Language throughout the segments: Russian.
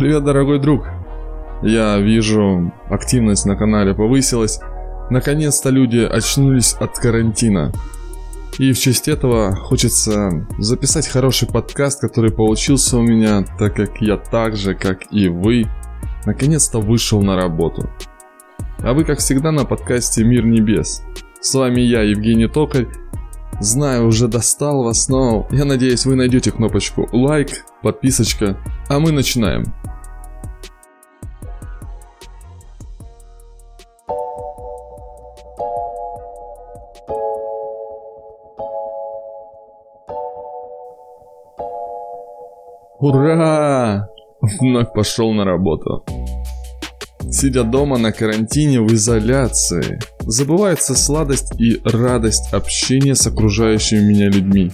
Привет, дорогой друг. Я вижу, активность на канале повысилась. Наконец-то люди очнулись от карантина. И в честь этого хочется записать хороший подкаст, который получился у меня, так как я так же, как и вы, наконец-то вышел на работу. А вы, как всегда, на подкасте «Мир небес». С вами я, Евгений Токарь. Знаю, уже достал вас, но я надеюсь, вы найдете кнопочку лайк, подписочка, а мы начинаем. Ура! Вновь пошел на работу. Сидя дома на карантине в изоляции, забывается сладость и радость общения с окружающими меня людьми.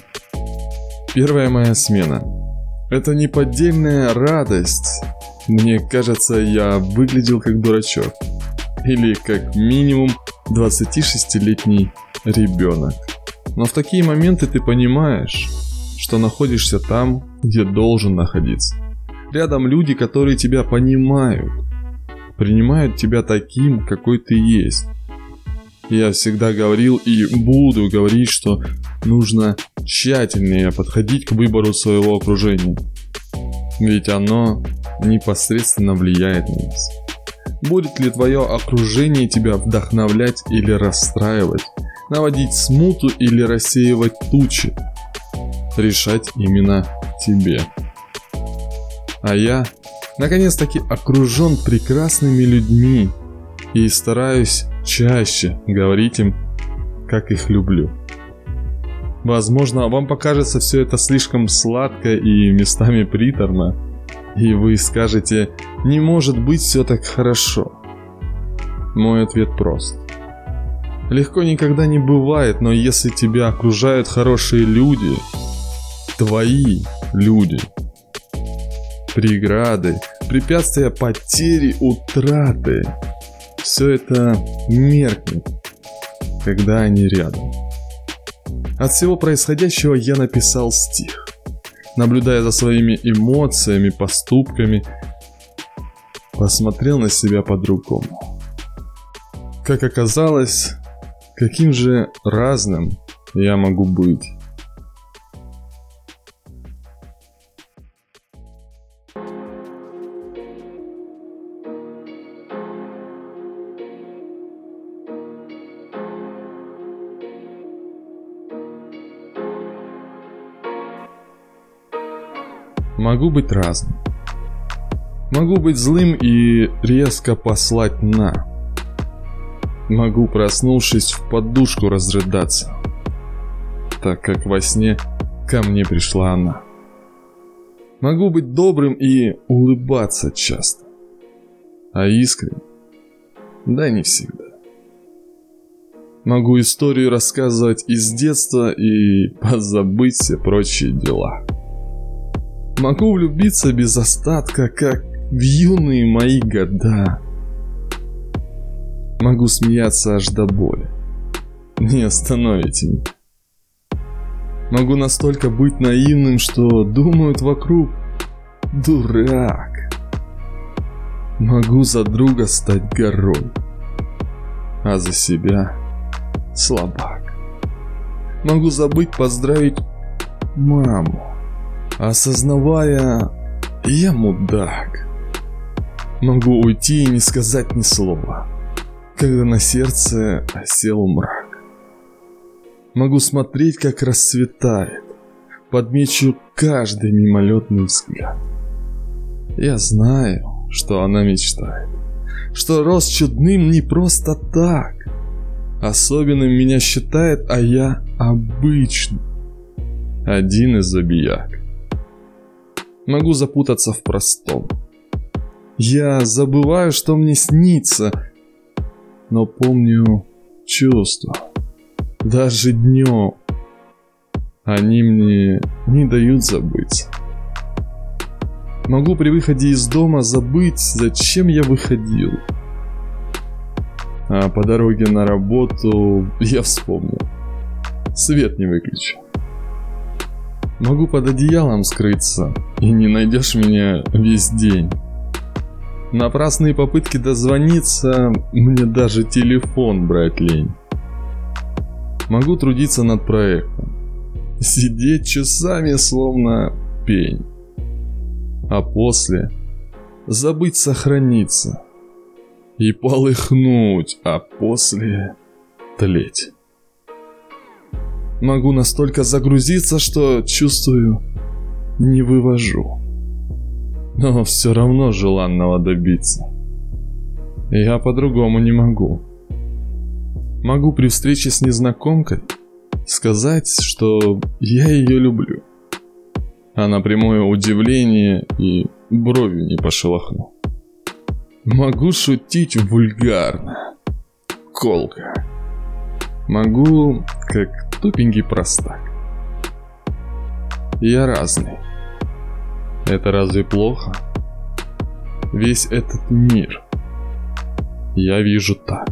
Первая моя смена. Это неподдельная радость. Мне кажется, я выглядел как дурачок. Или как минимум 26-летний ребенок. Но в такие моменты ты понимаешь, что находишься там, где должен находиться. Рядом люди, которые тебя понимают, принимают тебя таким, какой ты есть. Я всегда говорил и буду говорить, что нужно тщательнее подходить к выбору своего окружения. Ведь оно непосредственно влияет на нас. Будет ли твое окружение тебя вдохновлять или расстраивать, наводить смуту или рассеивать тучи, решать именно тебе. А я, наконец-таки, окружен прекрасными людьми и стараюсь чаще говорить им, как их люблю. Возможно, вам покажется все это слишком сладко и местами приторно, и вы скажете, не может быть все так хорошо. Мой ответ прост. Легко никогда не бывает, но если тебя окружают хорошие люди, твои люди. Преграды, препятствия потери, утраты. Все это меркнет, когда они рядом. От всего происходящего я написал стих. Наблюдая за своими эмоциями, поступками, посмотрел на себя по-другому. Как оказалось, каким же разным я могу быть. Могу быть разным. Могу быть злым и резко послать на. Могу, проснувшись, в подушку разрыдаться, так как во сне ко мне пришла она. Могу быть добрым и улыбаться часто, а искренне, да не всегда. Могу историю рассказывать из детства и позабыть все прочие дела. Могу влюбиться без остатка, как в юные мои года. Могу смеяться аж до боли. Не остановите меня. Могу настолько быть наивным, что думают вокруг «Дурак». Могу за друга стать горой, а за себя слабак. Могу забыть поздравить маму осознавая, я мудак. Могу уйти и не сказать ни слова, когда на сердце осел мрак. Могу смотреть, как расцветает, подмечу каждый мимолетный взгляд. Я знаю, что она мечтает, что рос чудным не просто так. Особенным меня считает, а я обычный. Один из забияк могу запутаться в простом. Я забываю, что мне снится, но помню чувства. Даже днем они мне не дают забыть. Могу при выходе из дома забыть, зачем я выходил. А по дороге на работу я вспомнил. Свет не выключил. Могу под одеялом скрыться, и не найдешь меня весь день. Напрасные попытки дозвониться, мне даже телефон брать лень. Могу трудиться над проектом. Сидеть часами словно пень. А после забыть сохраниться. И полыхнуть, а после тлеть. Могу настолько загрузиться, что чувствую, не вывожу. Но все равно желанного добиться. Я по-другому не могу. Могу при встрече с незнакомкой сказать, что я ее люблю. А на прямое удивление и бровью не пошелохну. Могу шутить вульгарно, колко. Могу, как тупенький простак. Я разный. Это разве плохо? Весь этот мир я вижу так.